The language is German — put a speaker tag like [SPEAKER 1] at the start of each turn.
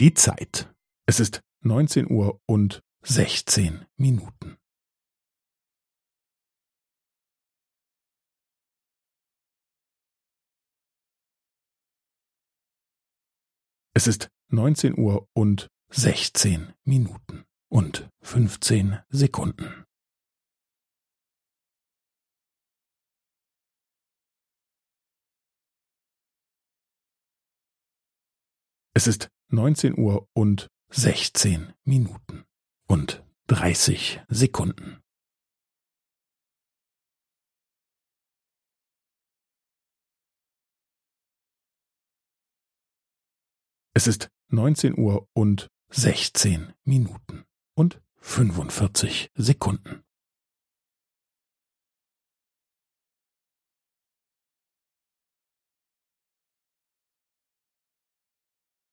[SPEAKER 1] Die Zeit. Es ist neunzehn Uhr und sechzehn Minuten. Es ist neunzehn Uhr und sechzehn Minuten und fünfzehn Sekunden. Es ist neunzehn Uhr und sechzehn Minuten und dreißig Sekunden. Es ist neunzehn Uhr und sechzehn Minuten und fünfundvierzig Sekunden.